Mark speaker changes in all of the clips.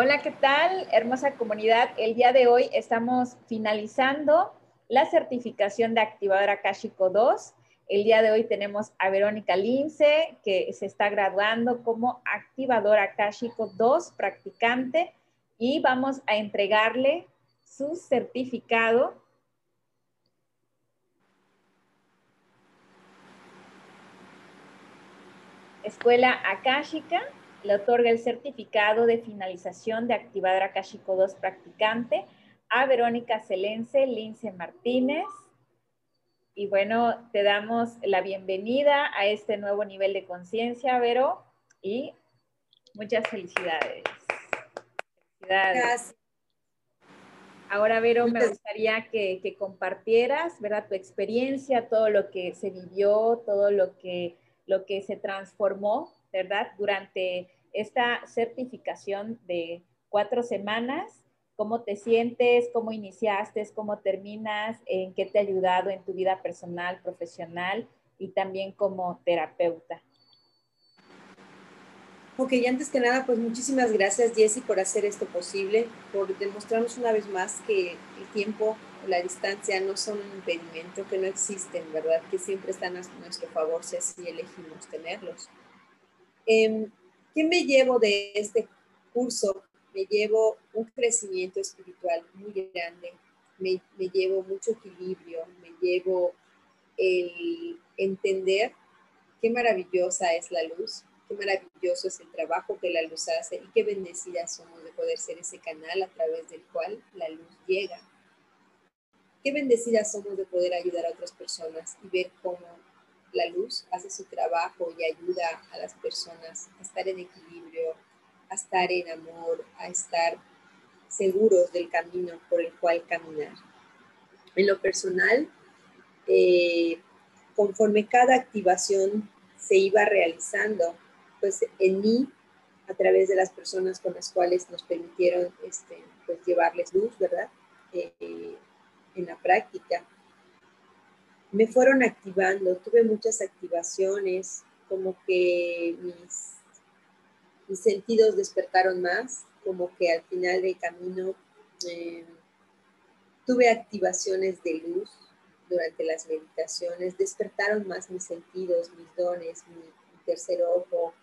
Speaker 1: Hola, ¿qué tal? Hermosa comunidad. El día de hoy estamos finalizando la certificación de activadora Kashiko 2. El día de hoy tenemos a Verónica Lince, que se está graduando como activadora Kashiko 2 practicante y vamos a entregarle su certificado Escuela Akashica le otorga el certificado de finalización de activadora Akashico 2 practicante a Verónica Celense Lince Martínez. Y bueno, te damos la bienvenida a este nuevo nivel de conciencia, Vero, y muchas felicidades. Felicidades. Ahora, Vero, me gustaría que, que, compartieras, ¿verdad? Tu experiencia, todo lo que se vivió, todo lo que, lo que se transformó, ¿verdad? Durante esta certificación de cuatro semanas cómo te sientes, cómo iniciaste, cómo terminas, en qué te ha ayudado en tu vida personal, profesional y también como terapeuta.
Speaker 2: Ok, y antes que nada, pues muchísimas gracias Jessy por hacer esto posible, por demostrarnos una vez más que el tiempo o la distancia no son un impedimento, que no existen, ¿verdad? Que siempre están a nuestro favor si así elegimos tenerlos. Em, ¿Qué me llevo de este curso me llevo un crecimiento espiritual muy grande, me, llevo mucho equilibrio, me llevo el entender qué maravillosa es la luz, qué maravilloso es el trabajo que la luz hace y qué bendecidas somos de poder ser ese canal a través del cual la luz llega. Qué bendecidas somos de poder ayudar a otras personas y ver cómo la luz hace su trabajo y ayuda a las personas a estar en equilibrio, a estar en amor, a estar seguros del camino por el cual caminar. En lo personal, eh, conforme cada activación se iba realizando, pues en mí, a través de las personas con las cuales nos permitieron este, pues, llevarles luz, ¿verdad? Eh, en la práctica, me fueron activando, tuve muchas activaciones, como que mis mis sentidos despertaron más, como que al final del camino eh, tuve activaciones de luz durante las meditaciones, despertaron más mis sentidos, mis dones, mi, tercer ojo,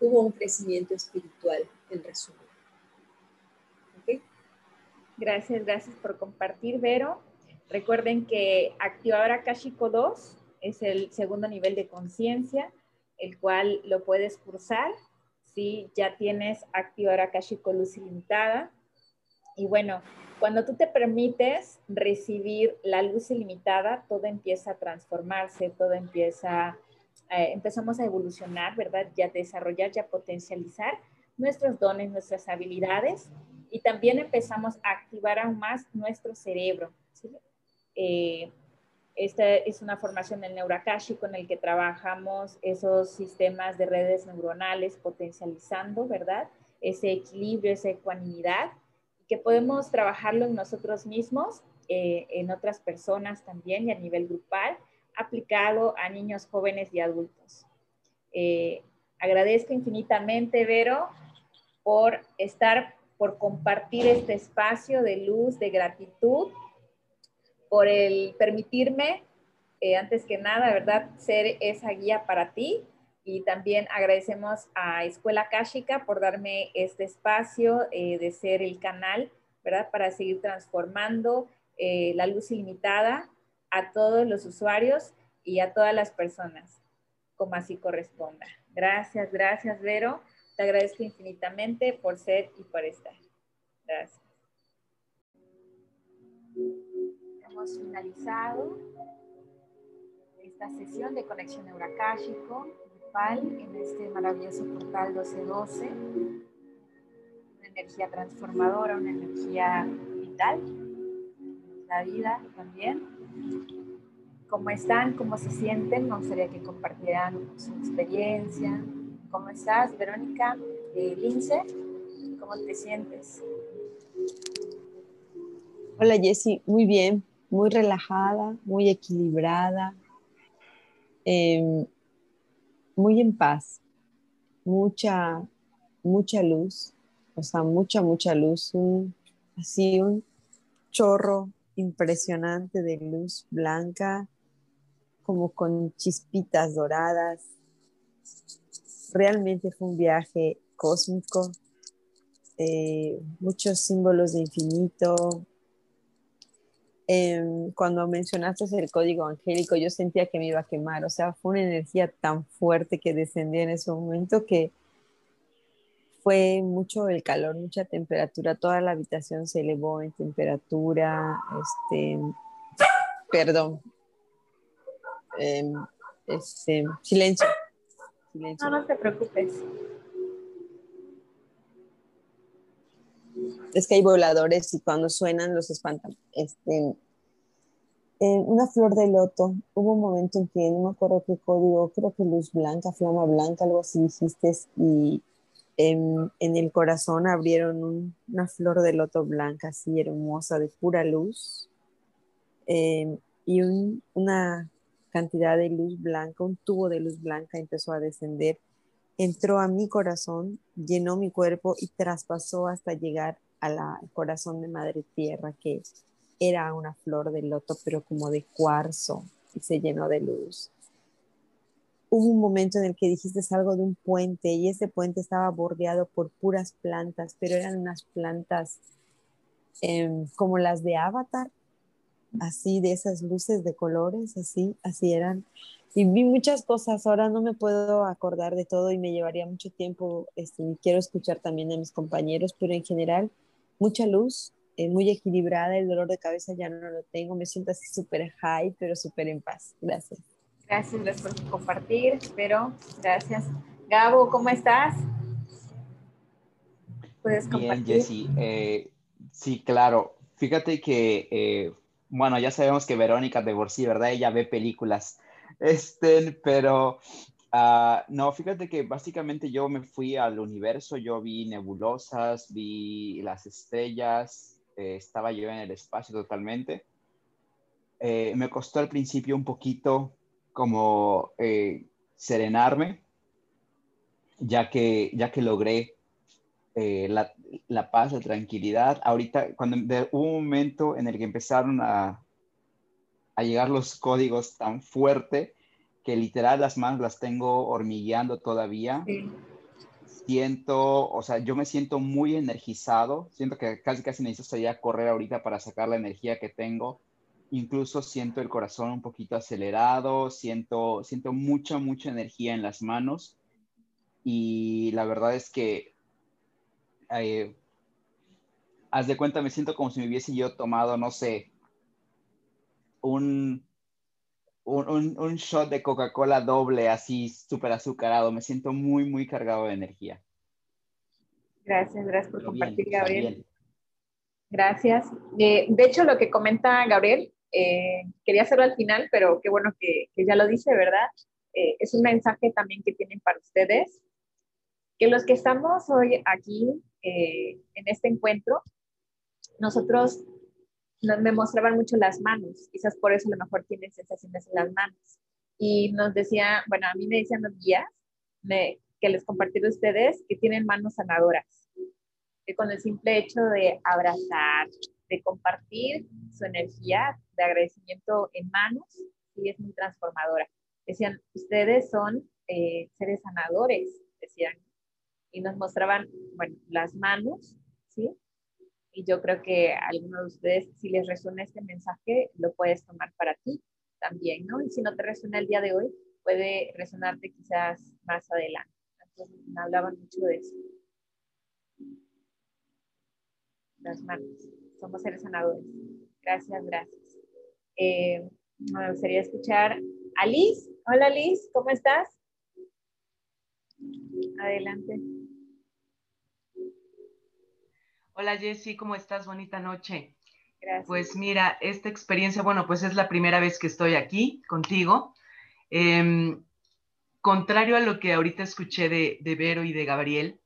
Speaker 2: hubo un crecimiento espiritual, en resumen.
Speaker 1: Gracias, gracias por compartir, Vero. Recuerden que Activadora Kashiko 2 es el segundo nivel de conciencia, el cual lo puedes cursar ¿sí? Ya tienes activadora Kashiko Luz ilimitada. Y bueno, cuando tú te permites recibir la luz ilimitada, todo empieza a transformarse, todo empieza, eh, empezamos a evolucionar, ¿verdad? Ya desarrollar, ya potencializar nuestros dones, nuestras habilidades y también empezamos a activar aún más nuestro cerebro. ¿sí? Eh, esta es una formación del Neurakashi con el que trabajamos esos sistemas de redes neuronales potencializando, ¿verdad? Ese equilibrio, esa ecuanimidad, que podemos trabajarlo en nosotros mismos, eh, en otras personas también y a nivel grupal, aplicado a niños, jóvenes y adultos. Eh, agradezco infinitamente, Vero, por estar, por compartir este espacio de luz, de gratitud por el permitirme, eh, antes que nada, ¿verdad?, ser esa guía para ti. Y también agradecemos a Escuela Kashika por darme este espacio eh, de ser el canal, ¿verdad?, para seguir transformando eh, la luz ilimitada a todos los usuarios y a todas las personas, como así corresponda. Gracias, gracias, Vero. Te agradezco infinitamente por ser y por estar. Gracias finalizado esta sesión de conexión neuracásico en este maravilloso portal 1212. Una energía transformadora, una energía vital, la vida también. ¿Cómo están? ¿Cómo se sienten? Me gustaría que compartieran su experiencia. ¿Cómo estás, Verónica? Eh, Lince, ¿cómo te sientes?
Speaker 3: Hola Jessy, muy bien muy relajada, muy equilibrada, em, muy en paz, mucha, mucha luz,
Speaker 2: o sea, mucha, mucha luz, así un chorro impresionante de luz blanca, como con chispitas doradas. Realmente fue un viaje cósmico, eh, muchos símbolos de infinito. Em, cuando mencionaste el código angélico, yo sentía que me iba a quemar, o sea, fue una energía tan fuerte que descendía en ese momento que fue mucho el calor, mucha temperatura, toda la habitación se elevó en temperatura, este, perdón, em, este, silencio,
Speaker 1: silencio. No, no te preocupes.
Speaker 2: Es que hay voladores y cuando suenan los espantan. Este, una flor de loto, hubo un momento en que no me acuerdo qué código, creo que luz blanca, flama blanca, algo así dijiste, y en, el corazón abrieron una flor de loto blanca, así hermosa, de pura luz, em, y una cantidad de luz blanca, un tubo de luz blanca empezó a descender, entró a mi corazón, llenó mi cuerpo y traspasó hasta llegar al corazón de Madre Tierra, que era una flor de loto, pero como de cuarzo, y se llenó de luz. Hubo un momento en el que dijiste algo de un puente y ese puente estaba bordeado por puras plantas, pero eran unas plantas em, como las de Avatar, así de esas luces de colores, así, así eran. Y vi muchas cosas, ahora no me puedo acordar de todo y me llevaría mucho tiempo, este, quiero escuchar también a mis compañeros, pero en general, mucha luz, eh, muy equilibrada, el dolor de cabeza ya no lo tengo, me siento así súper high, pero súper en paz. Gracias.
Speaker 1: Gracias, por compartir, espero. Gracias. Gabo, ¿cómo estás?
Speaker 4: ¿Puedes compartir? Bien, Jessy. Eh, sí, claro. Fíjate que, eh, bueno, ya sabemos que Verónica de por ¿verdad? Ella ve películas. Este, pero ah, no, fíjate que básicamente yo me fui al universo, yo vi nebulosas, vi las estrellas, eh, estaba yo en el espacio totalmente. me costó al principio un poquito como eh, serenarme, ya que, ya que logré eh, la, la, paz, la tranquilidad. Ahorita, cuando hubo un momento en el que empezaron a, a llegar los códigos tan fuerte que literal las manos las tengo hormigueando todavía. Siento, o sea, yo me siento muy energizado, siento que casi casi necesito salir a correr ahorita para sacar la energía que tengo incluso siento el corazón un poquito acelerado, siento, siento mucha, mucha energía en las manos y la verdad es que, eh, haz de cuenta, me siento como si me hubiese yo tomado, no sé, un, un, un shot de Coca-Cola doble, así súper azucarado, me siento muy, muy cargado de energía.
Speaker 1: Gracias, gracias por compartir, Gabriel. Gracias. Eh, de hecho, lo que comenta Gabriel eh, quería hacerlo al final, pero qué bueno que, ya lo dice, ¿verdad? Eh, es un mensaje también que tienen para ustedes, que los que estamos hoy aquí eh, en este encuentro, nosotros nos, me mostraban mucho las manos, quizás por eso a lo mejor tienen sensaciones en las manos. Y nos decía, bueno, a mí me decían los guías que les compartí a ustedes que tienen manos sanadoras, que con el simple hecho de abrazar, de compartir su energía de agradecimiento en manos y es muy transformadora. Decían, ustedes son eh, seres sanadores, decían, y nos mostraban, bueno, las manos, ¿sí? Y yo creo que algunos de ustedes, si les resuena este mensaje, lo puedes tomar para ti también, ¿no? Y si no te resuena el día de hoy, puede resonarte quizás más adelante. Entonces, hablaban mucho de eso. Las manos somos seres sanadores. Gracias, gracias. Eh, me gustaría escuchar a Liz. Hola Liz, ¿cómo estás? Adelante.
Speaker 5: Hola Jessy, ¿cómo estás? Bonita noche. Gracias. Pues mira, esta experiencia, bueno, pues es la primera vez que estoy aquí contigo. Em, contrario a lo que ahorita escuché de, de Vero y de Gabriel,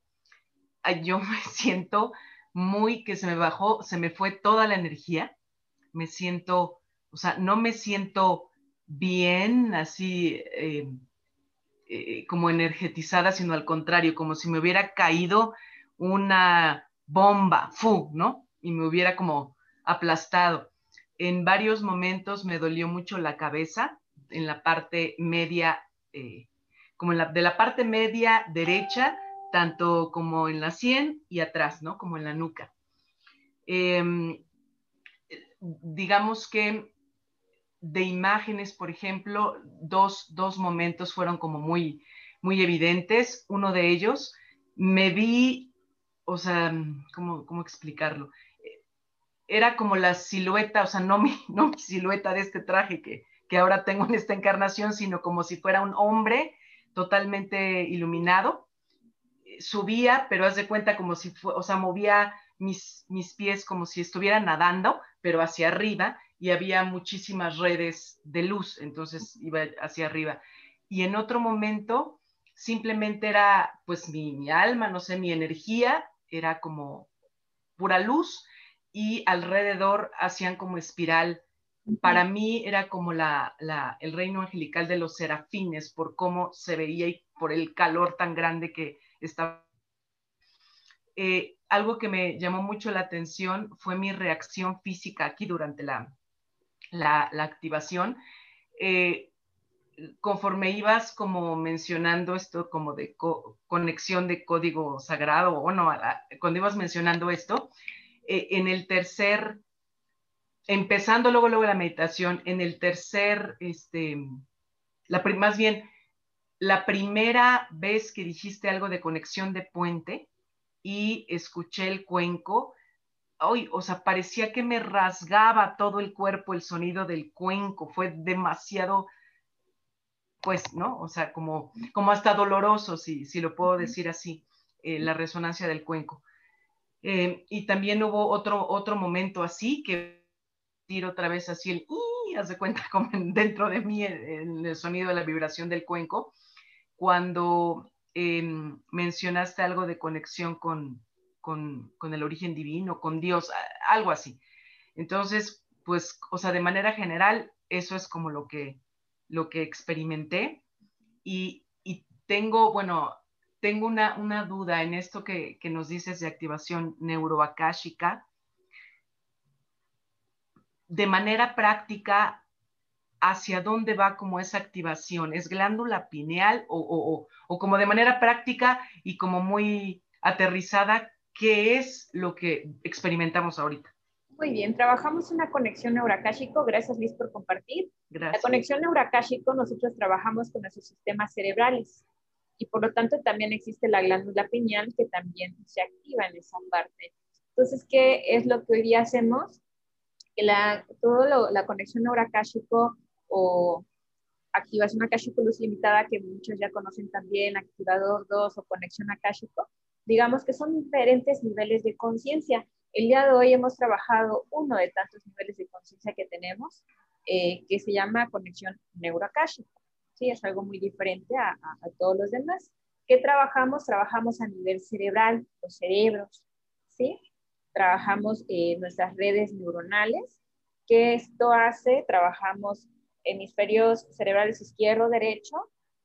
Speaker 5: yo me siento muy que se me bajó, se me fue toda la energía, me siento, o sea, no me siento bien, así eh, eh, como energetizada, sino al contrario, como si me hubiera caído una bomba, fu, ¿no? Y me hubiera como aplastado. En varios momentos me dolió mucho la cabeza, en la parte media, eh, como la, de la parte media derecha, tanto como en la sien y atrás, ¿no? Como en la nuca. Em, digamos que de imágenes, por ejemplo, dos, dos momentos fueron como muy, muy evidentes. Uno de ellos, me vi, o sea, ¿cómo, cómo explicarlo? Era como la silueta, o sea, no mi, no mi silueta de este traje que, que ahora tengo en esta encarnación, sino como si fuera un hombre totalmente iluminado. Subía, pero haz de cuenta como si, o sea, movía mis, mis pies como si estuviera nadando, pero hacia arriba, y había muchísimas redes de luz, entonces iba hacia arriba. Y en otro momento simplemente era pues mi, alma, no sé, mi energía, era como pura luz y alrededor hacían como espiral. Para mí era como la, el reino angelical de los serafines por cómo se veía y por el calor tan grande que estaba. Eh, algo que me llamó mucho la atención fue mi reacción física aquí durante la, la, activación. Eh, conforme ibas como mencionando esto como de conexión de código sagrado, o no, cuando ibas mencionando esto, eh, en el tercer, empezando luego, luego la meditación, en el tercer, este, la, más bien, la primera vez que dijiste algo de conexión de puente y escuché el cuenco, hoy, o sea, parecía que me rasgaba todo el cuerpo el sonido del cuenco, fue demasiado pues, ¿no? O sea, como, como hasta doloroso, si, si lo puedo decir así, eh, la resonancia del cuenco. Eh, y también hubo otro, otro momento así que tiro otra vez así el y haz de cuenta como dentro de mí el sonido de la vibración del cuenco, cuando em, mencionaste algo de conexión con, con, con, el origen divino, con Dios, algo así. Entonces, pues, o sea, de manera general, eso es como lo que, lo que experimenté y, y tengo, bueno, tengo una, una duda en esto que, que, nos dices de activación neuroacáshica. De manera práctica, ¿hacia dónde va como esa activación? ¿Es glándula pineal o, o, o como de manera práctica y como muy aterrizada, qué es lo que experimentamos ahorita?
Speaker 1: Muy bien, trabajamos una conexión neuracáshico. Gracias, Liz, por compartir. La conexión neuracáshico, nosotros trabajamos con nuestros sistemas cerebrales y por lo tanto también existe la glándula pineal que también se activa en esa parte. Entonces, ¿qué es lo que hoy día hacemos? Que la, todo la conexión neuracáshico o activación akáshico luz limitada, que muchos ya conocen también, activador 2 o conexión akáshico, digamos que son diferentes niveles de conciencia. El día de hoy hemos trabajado uno de tantos niveles de conciencia que tenemos, eh, que se llama conexión neuroakáshica. Sí, es algo muy diferente a, a, todos los demás. ¿Qué trabajamos? Trabajamos a nivel cerebral, los cerebros, ¿sí? Trabajamos eh, nuestras redes neuronales. ¿Qué esto hace? Trabajamos hemisferios cerebrales izquierdo, derecho,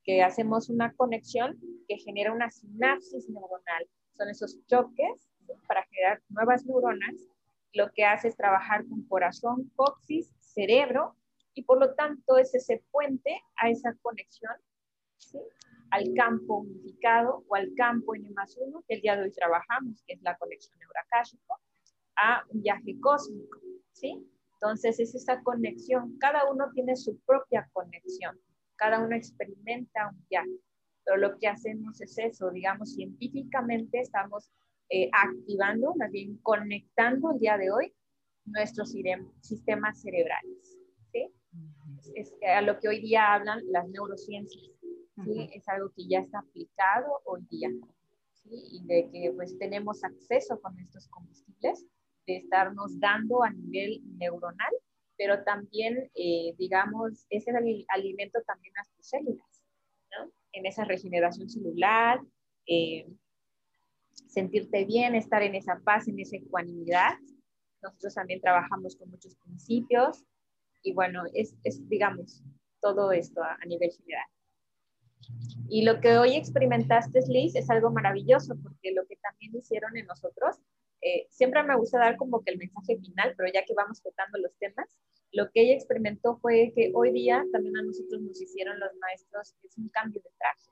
Speaker 1: que hacemos una conexión que genera una sinapsis neuronal. Son esos choques para generar nuevas neuronas, lo que hace es trabajar con corazón, coxis, cerebro, y por lo tanto es ese puente a esa conexión al campo unificado o al campo N más uno que el día de hoy trabajamos, que es la conexión neuracásico, a un viaje cósmico. ¿sí? Entonces es esa conexión, cada uno tiene su propia conexión, cada uno experimenta un viaje, pero lo que hacemos es eso, digamos, científicamente estamos eh, activando, más bien conectando el día de hoy nuestros sistemas cerebrales. ¿sí? Es, a lo que hoy día hablan las neurociencias. ¿sí? Es algo que ya está aplicado hoy día. ¿sí? Y de que pues tenemos acceso con estos combustibles, de estarnos dando a nivel neuronal, pero también, eh, digamos, es el alimento también a tus células, ¿no? En esa regeneración celular, eh, sentirte bien, estar en esa paz, en esa ecuanimidad. Nosotros también trabajamos con muchos principios y bueno, es, es digamos, todo esto a, nivel general. Y lo que hoy experimentaste, Liz, es algo maravilloso, porque lo que también hicieron en nosotros, eh, siempre me gusta dar como que el mensaje final, pero ya que vamos tocando los temas, lo que ella experimentó fue que hoy día también a nosotros nos hicieron los maestros, es un cambio de traje,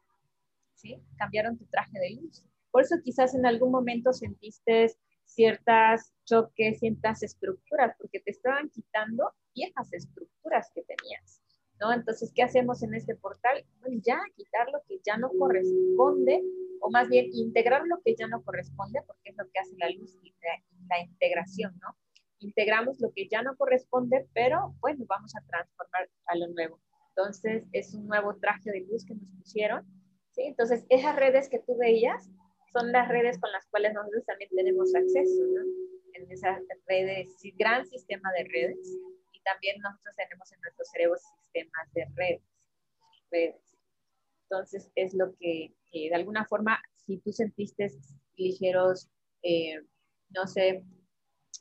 Speaker 1: ¿sí? Cambiaron tu traje de luz. Por eso quizás en algún momento sentiste ciertas choques, ciertas estructuras, porque te estaban quitando viejas estructuras que tenías. ¿no? Entonces, ¿qué hacemos en este portal? Bueno, ya quitar lo que ya no corresponde, o más bien integrar lo que ya no corresponde, porque es lo que hace la luz y la, integración, ¿no? Integramos lo que ya no corresponde, pero bueno, vamos a transformar a lo nuevo. Entonces, es un nuevo traje de luz que nos pusieron, ¿sí? Entonces, esas redes que tú veías son las redes con las cuales nosotros también tenemos acceso, ¿no? En esas redes, gran sistema de redes, y también nosotros tenemos en nuestro cerebro sistemas de redes. Entonces, es lo que, de alguna forma, si tú sentiste ligeros, eh, no sé,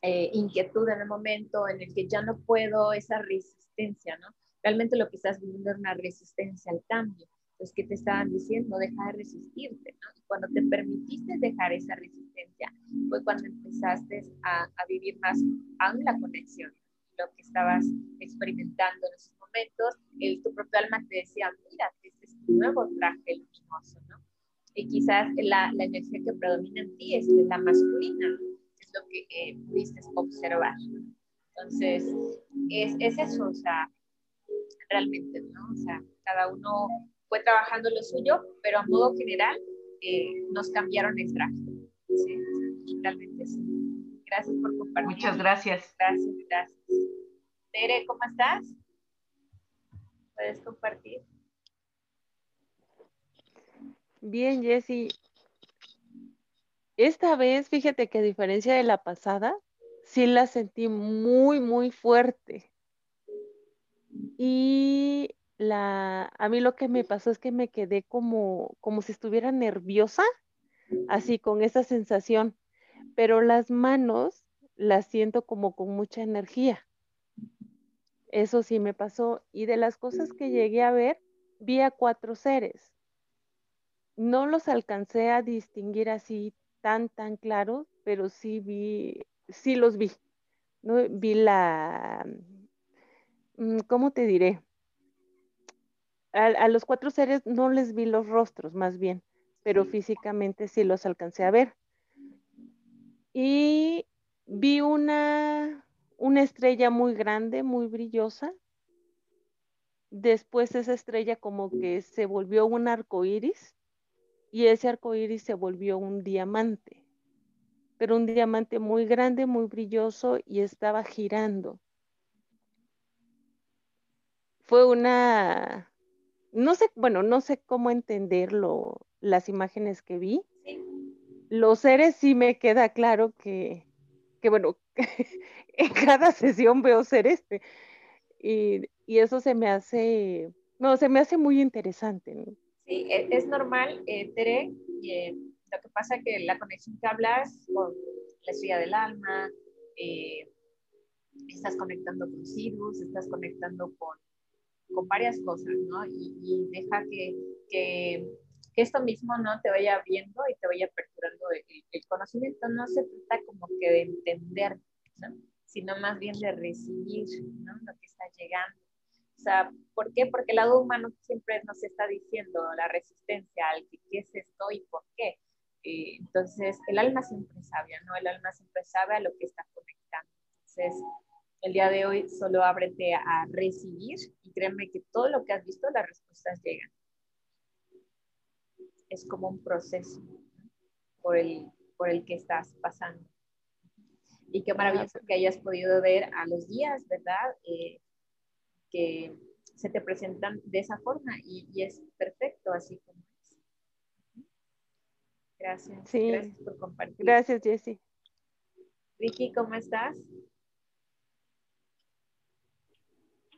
Speaker 1: eh, inquietud en el momento en el que ya no puedo, esa resistencia, ¿no? Realmente lo que estás viviendo es una resistencia al cambio. Entonces, ¿qué te estaban diciendo? Deja de resistirte, ¿no? Y cuando te permitiste dejar esa resistencia, fue cuando empezaste a, a vivir más aún la conexión, lo que estabas experimentando en esos momentos, tu propio alma te decía, mira, este es tu nuevo traje luminoso, ¿no? Y quizás la, la energía que predomina en ti es la masculina, es lo que eh, pudiste observar. Entonces, es, es eso, o sea, realmente, ¿no? O sea, cada uno fue trabajando lo suyo, pero a modo general eh, nos cambiaron el traje. Sí, realmente sí. Gracias por compartir.
Speaker 5: Muchas gracias.
Speaker 1: Gracias, gracias. Tere, ¿cómo estás? ¿Puedes compartir?
Speaker 6: Bien, Jessy. Esta vez, fíjate que a diferencia de la pasada, sí la sentí muy, muy fuerte. Y la, a mí lo que me pasó es que me quedé como, como si estuviera nerviosa, así con esa sensación, pero las manos las siento como con mucha energía. Eso sí me pasó. Y de las cosas que llegué a ver, vi a cuatro seres. No los alcancé a distinguir así tan, tan claros, pero sí vi, sí los vi. ¿no? Vi la, mm, ¿cómo te diré? A, los cuatro seres no les vi los rostros, más bien, pero físicamente sí los alcancé a ver. Y vi una, una estrella muy grande, muy brillosa. Después esa estrella como que se volvió un arco iris y ese arco iris se volvió un diamante, pero un diamante muy grande, muy brilloso y estaba girando. Fue una, no sé, bueno, no sé cómo entenderlo, las imágenes que vi. Los seres sí me queda claro que, que bueno, en cada sesión veo ser este. Y, eso se me hace, no, se me hace muy interesante.
Speaker 1: Sí, e, es, normal, eh, Tere, eh, lo que pasa es que la conexión que hablas con la estrella del alma, eh, estás conectando con Sirius, estás conectando con con varias cosas, ¿no? Y, deja que, que, esto mismo no te vaya viendo y te vaya aperturando el, conocimiento. No se trata como que de entender, ¿no? sino más bien de recibir ¿no? lo que está llegando. O sea, ¿por qué? Porque el lado humano siempre nos está diciendo la resistencia al que qué es esto y por qué. Eh, entonces, el alma siempre sabe, ¿no? El alma siempre sabe a lo que está conectando. Entonces, el día de hoy solo ábrete a recibir y créeme que todo lo que has visto, las respuestas llegan. Es como un proceso por el, por el que estás pasando. Y qué maravilloso que hayas podido ver a los días, ¿verdad? Eh, que se te presentan de esa forma y, es perfecto así como es. Gracias.
Speaker 6: Sí.
Speaker 1: Gracias por compartir.
Speaker 6: Gracias, Jessie.
Speaker 1: Vicky, ¿cómo estás?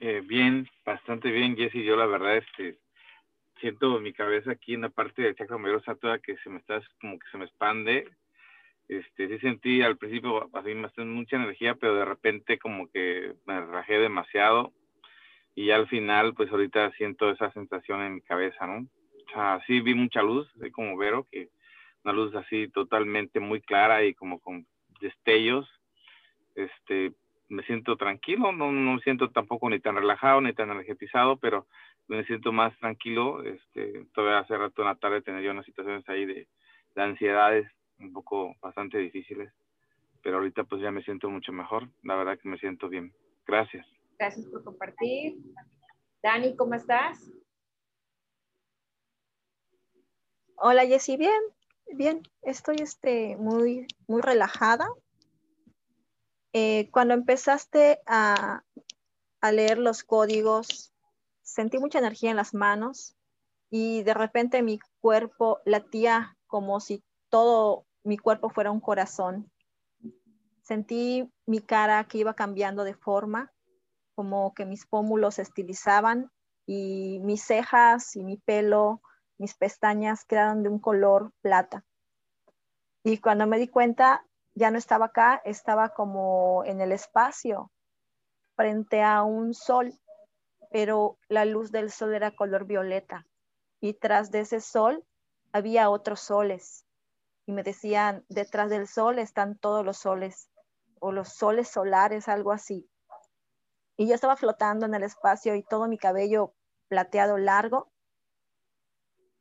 Speaker 7: Eh, bien, bastante bien, Jessy. Yo la verdad, este, siento mi cabeza aquí en la parte de chakra mayor toda que se me está, como que se me expande. Este, sí sentí al principio así mucha energía, pero de repente como que me rajé demasiado y al final, pues ahorita siento esa sensación en mi cabeza, ¿no? o sea, sí vi mucha luz, así como Vero, que una luz así totalmente muy clara y como con destellos. Este, me siento tranquilo, no, no me siento tampoco ni tan relajado ni tan energetizado, pero me siento más tranquilo. Este, todavía hace rato en la tarde tenía yo unas situaciones ahí de, de ansiedades un poco bastante difíciles, pero ahorita pues ya me siento mucho mejor. La verdad que me siento bien. Gracias.
Speaker 1: Gracias por compartir. Dani, ¿cómo estás?
Speaker 8: Hola Jessy, bien, bien, estoy este, muy, muy relajada. Eh, cuando empezaste a, leer los códigos, sentí mucha energía en las manos y de repente mi cuerpo latía como si todo mi cuerpo fuera un corazón. Sentí mi cara que iba cambiando de forma, como que mis pómulos se estilizaban y mis cejas y mi pelo mis pestañas quedaron de un color plata. Y cuando me di cuenta, ya no estaba acá, estaba como en el espacio, frente a un sol, pero la luz del sol era color violeta. Y tras de ese sol había otros soles. Y me decían, detrás del sol están todos los soles, o los soles solares, algo así. Y yo estaba flotando en el espacio y todo mi cabello plateado largo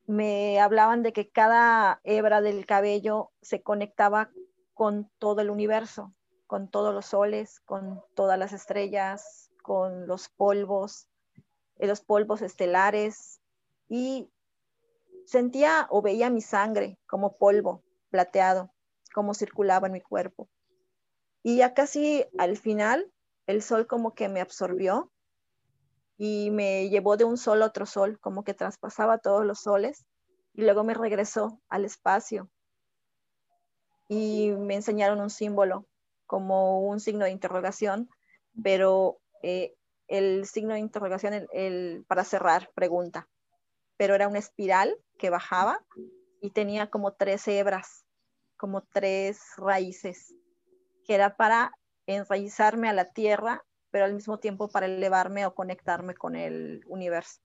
Speaker 8: me hablaban de que cada hebra del cabello se conectaba con todo el universo, con todos los soles, con todas las estrellas, con los polvos, eh, los polvos estelares y sentía o veía mi sangre como polvo plateado, como circulaba en mi cuerpo. Y ya casi al final, el sol como que me absorbió y me llevó de un sol a otro sol, como que traspasaba todos los soles y luego me regresó al espacio y me enseñaron un símbolo como un signo de interrogación, pero eh, el signo de interrogación el, para cerrar pregunta, pero era una espiral que bajaba y tenía como tres hebras, como tres raíces, que era para enraizarme a la tierra pero al mismo tiempo para elevarme o conectarme con el universo.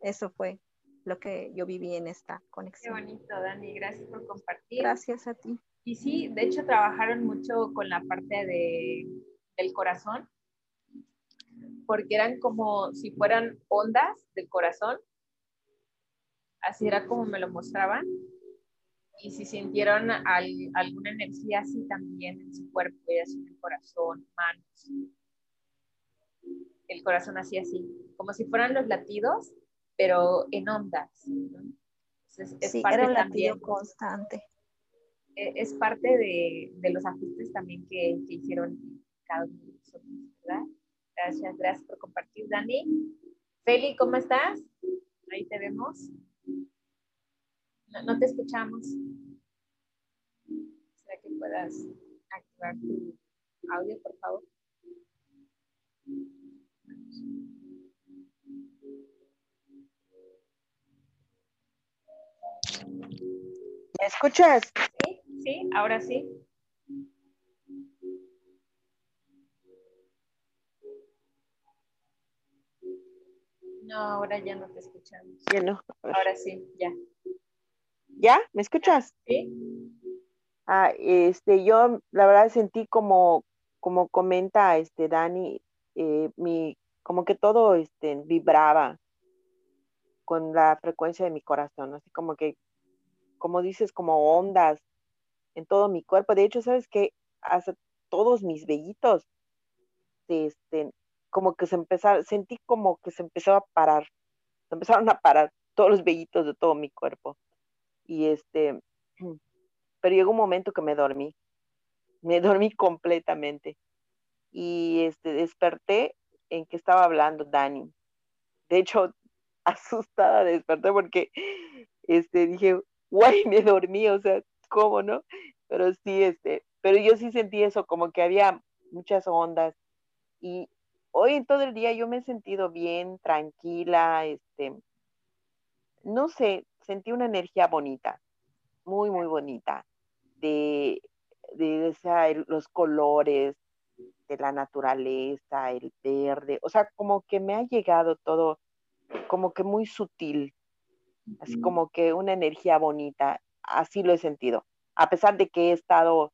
Speaker 8: Eso fue lo que yo viví en esta conexión.
Speaker 1: Qué bonito, Dani. Gracias por compartir.
Speaker 8: Gracias a ti.
Speaker 1: Y sí, de hecho trabajaron mucho con la parte de, del corazón, porque eran como si fueran ondas del corazón. Así era como me lo mostraban. Y si sintieron alguna energía así también en su cuerpo, ya en el corazón, manos, el corazón así así, como si fueran los latidos, pero en ondas.
Speaker 8: es sí, parte era un latido constante.
Speaker 1: E, es parte de, los ajustes también que, hicieron cada uno de nosotros, ¿verdad? Gracias, gracias por compartir, Dani. Feli, ¿cómo estás? Ahí te vemos. No, no te escuchamos. ¿Será que puedas activar tu audio, por favor?
Speaker 9: ¿Me escuchas?
Speaker 1: Sí, ahora sí. No, ahora ya no te escuchamos.
Speaker 9: Ya no.
Speaker 1: Ahora sí, ya.
Speaker 9: ¿Ya? ¿Me escuchas?
Speaker 1: Sí.
Speaker 9: Ah, este, yo la verdad sentí como, como comenta este Dani, eh, mi, como que todo este, vibraba con la frecuencia de mi corazón, así como que, como dices, como ondas en todo mi cuerpo. De hecho, ¿sabes que Hace todos mis vellitos, este, como que se empezaron, sentí como que se empezó a parar, se empezaron a parar todos los vellitos de todo mi cuerpo. Y este, pero llegó un momento que me dormí, me dormí completamente y este, desperté en que estaba hablando Dani. De hecho, asustada desperté porque este, dije, guay, me dormí, o sea, ¿cómo no? Pero sí, este, pero yo sí sentí eso, como que había muchas ondas. Y hoy en todo el día yo me he sentido bien, tranquila, este, no sé, sentí una energía bonita, muy, muy bonita, de, de, los colores, de la naturaleza, el verde, o sea, como que me ha llegado todo como que muy sutil, así como que una energía bonita, así lo he sentido, a pesar de que he estado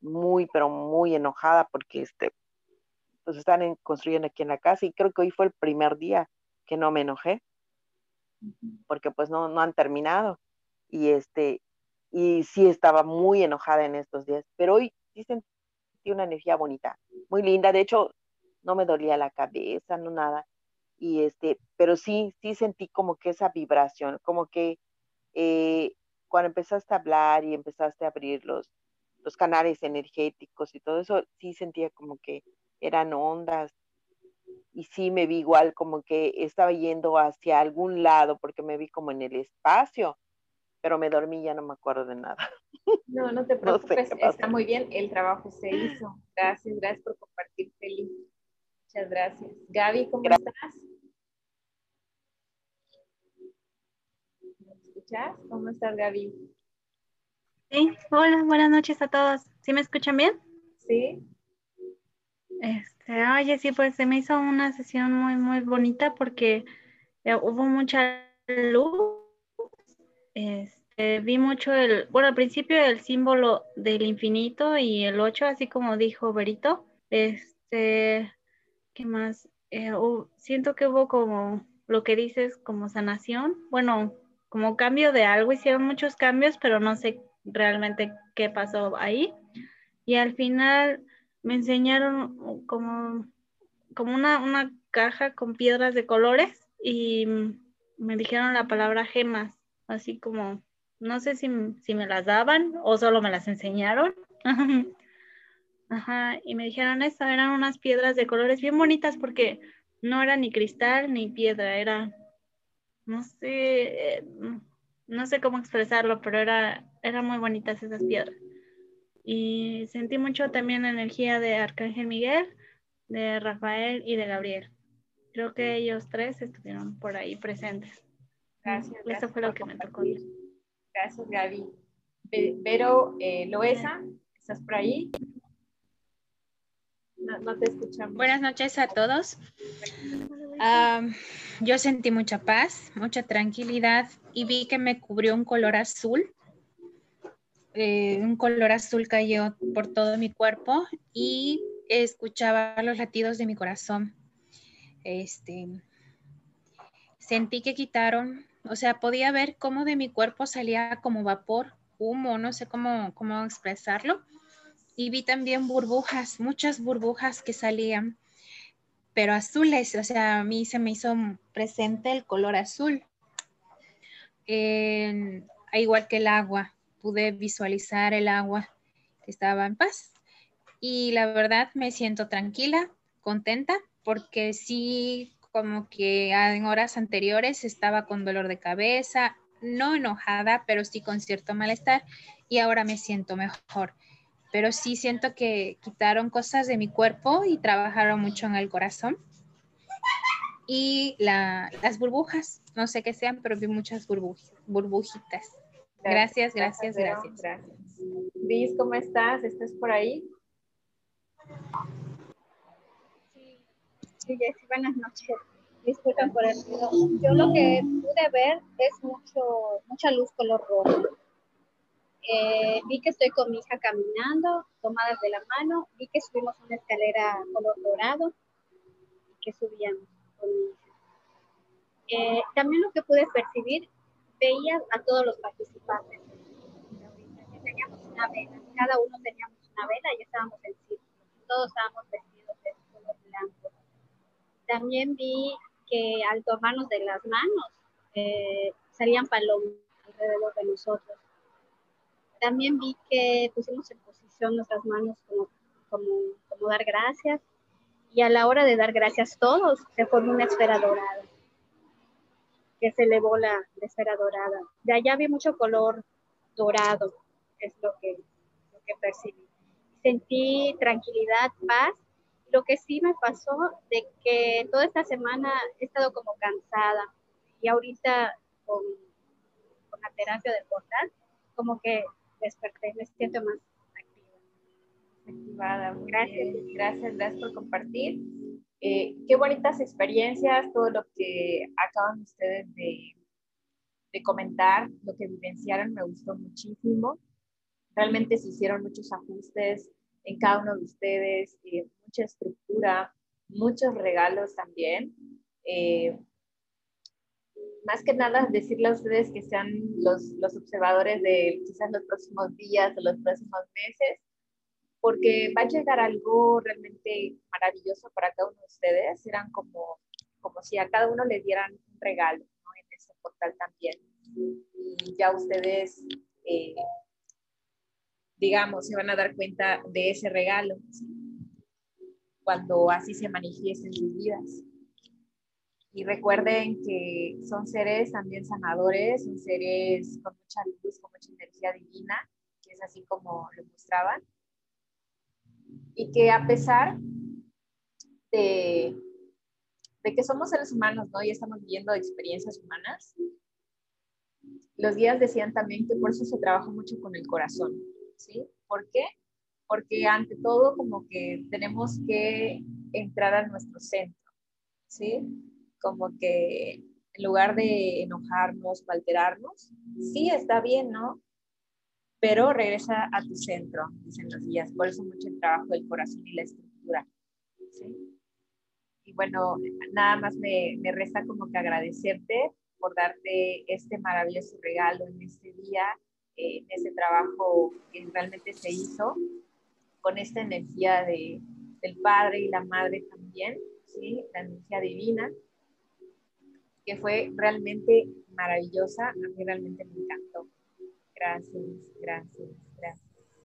Speaker 9: muy, pero muy enojada porque este, pues están construyendo aquí en la casa y creo que hoy fue el primer día que no me enojé. Porque pues no, no han terminado. Y este, y sí estaba muy enojada en estos días, pero hoy sí sentí una energía bonita, muy linda, de hecho no me dolía la cabeza, no nada, y este, pero sí, sí sentí como que esa vibración, como que eh, cuando empezaste a hablar y empezaste a abrir los, los canales energéticos y todo eso, sí sentía como que eran ondas y sí me vi igual como que estaba yendo hacia algún lado porque me vi como en el espacio, pero me dormí ya no me acuerdo de nada.
Speaker 1: No, no te preocupes, está muy bien, el trabajo se hizo. Gracias, gracias por compartir, Feliz. Muchas gracias. Gaby, ¿cómo estás? ¿Me escuchas? ¿Cómo estás, Gaby?
Speaker 10: Sí, hola, buenas noches a todos. ¿Sí me escuchan bien?
Speaker 1: Sí.
Speaker 10: Este, oye, sí, pues se me hizo una sesión muy, muy bonita porque eh, hubo mucha luz. Este, vi mucho el, bueno, al principio el símbolo del infinito y el 8, así como dijo Berito. Este, ¿qué más? Eh, siento que hubo como lo que dices, como sanación. Bueno, como cambio de algo, hicieron muchos cambios, pero no sé realmente qué pasó ahí. Y al final me enseñaron como, como una, una caja con piedras de colores y me dijeron la palabra gemas, así como, no sé si, si me las daban o solo me las enseñaron. Ajá, y me dijeron eso, eran unas piedras de colores bien bonitas porque no era ni cristal ni piedra, era, no sé, eh, no sé cómo expresarlo, pero era, eran muy bonitas esas piedras. Y sentí mucho también la energía de Arcángel Miguel, de Rafael y de Gabriel. Creo que ellos tres estuvieron por ahí presentes.
Speaker 1: Gracias.
Speaker 10: Eso fue lo que me tocó.
Speaker 1: Gracias, Gaby. Pero, eh, Loesa, ¿estás por ahí? No, te escuchamos.
Speaker 11: Buenas noches a todos. Yo sentí mucha paz, mucha tranquilidad y vi que me cubrió un color azul. Eh, un color azul cayó por todo mi cuerpo y escuchaba los latidos de mi corazón. Este, sentí que quitaron, o sea, podía ver cómo de mi cuerpo salía como vapor, humo, no sé cómo, cómo expresarlo y vi también burbujas, muchas burbujas que salían, pero azules, o sea, a mí se me hizo presente el color azul. igual que el agua, pude visualizar el agua que estaba en paz. Y la verdad me siento tranquila, contenta, porque sí, como que en horas anteriores estaba con dolor de cabeza, no enojada, pero sí con cierto malestar y ahora me siento mejor pero sí siento que quitaron cosas de mi cuerpo y trabajaron mucho en el corazón. Y las burbujas, no sé qué sean, pero vi muchas burbujitas. Gracias, gracias, gracias.
Speaker 1: Gracias. Liz, ¿cómo estás? ¿Estás por ahí?
Speaker 12: Sí, sí buenas noches. Disculpen por el ruido. Yo lo que pude ver es mucho, mucha luz color rojo eh, vi que estoy con mi hija caminando, tomadas de la mano, vi que subimos una escalera color dorado y que subíamos con mi hija. Eh, también lo que pude percibir, veía a todos los participantes. Teníamos una vela, cada uno teníamos una vela y estábamos en círculo. Todos estábamos vestidos de color blanco. También vi que al tomarnos de las manos eh, salían palomas alrededor de nosotros también vi que pusimos en posición nuestras manos como, como, dar gracias. Y a la hora de dar gracias todos, se formó una esfera dorada, que se elevó la, esfera dorada. De allá vi mucho color dorado, es lo que, lo que percibí. Sentí tranquilidad, paz. Lo que sí me pasó de que toda esta semana he estado como cansada y ahorita con, con la terapia del portal, como que desperté, me siento más activa.
Speaker 1: Activada. Gracias, gracias, gracias por compartir. Eh, qué bonitas experiencias, todo lo que acaban ustedes de, de comentar lo que vivenciaron, me gustó muchísimo. Realmente se hicieron muchos ajustes en cada uno de ustedes, eh, mucha estructura, muchos regalos también. Eh, más que nada decirle a ustedes que sean los, los observadores de quizás los próximos días o los próximos meses, porque va a llegar algo realmente maravilloso para cada uno de ustedes. Serán como, como si a cada uno le dieran un regalo en ese portal también. Y ya ustedes, eh, digamos, se van a dar cuenta de ese regalo cuando así se manifieste en sus vidas. Y recuerden que son seres también sanadores, son seres con mucha luz, con mucha energía divina, que es así como lo mostraban. Y que a pesar de, de que somos seres humanos, ¿no? Y estamos viviendo experiencias humanas, los guías decían también que por eso se trabaja mucho con el corazón, ¿sí? ¿Por qué? Porque ante todo como que tenemos que entrar a nuestro centro, ¿sí? Como que en lugar de enojarnos o alterarnos, sí está bien, ¿no? Pero regresa a tu centro, dicen los días. Por eso mucho el trabajo del corazón y la estructura. ¿sí? Y bueno, nada más me, me resta como que agradecerte por darte este maravilloso regalo en este día, eh, en ese trabajo que realmente se hizo, con esta energía de, del Padre y la Madre también, ¿sí? la energía divina que fue realmente maravillosa. A mí realmente me encantó. Gracias, gracias, gracias.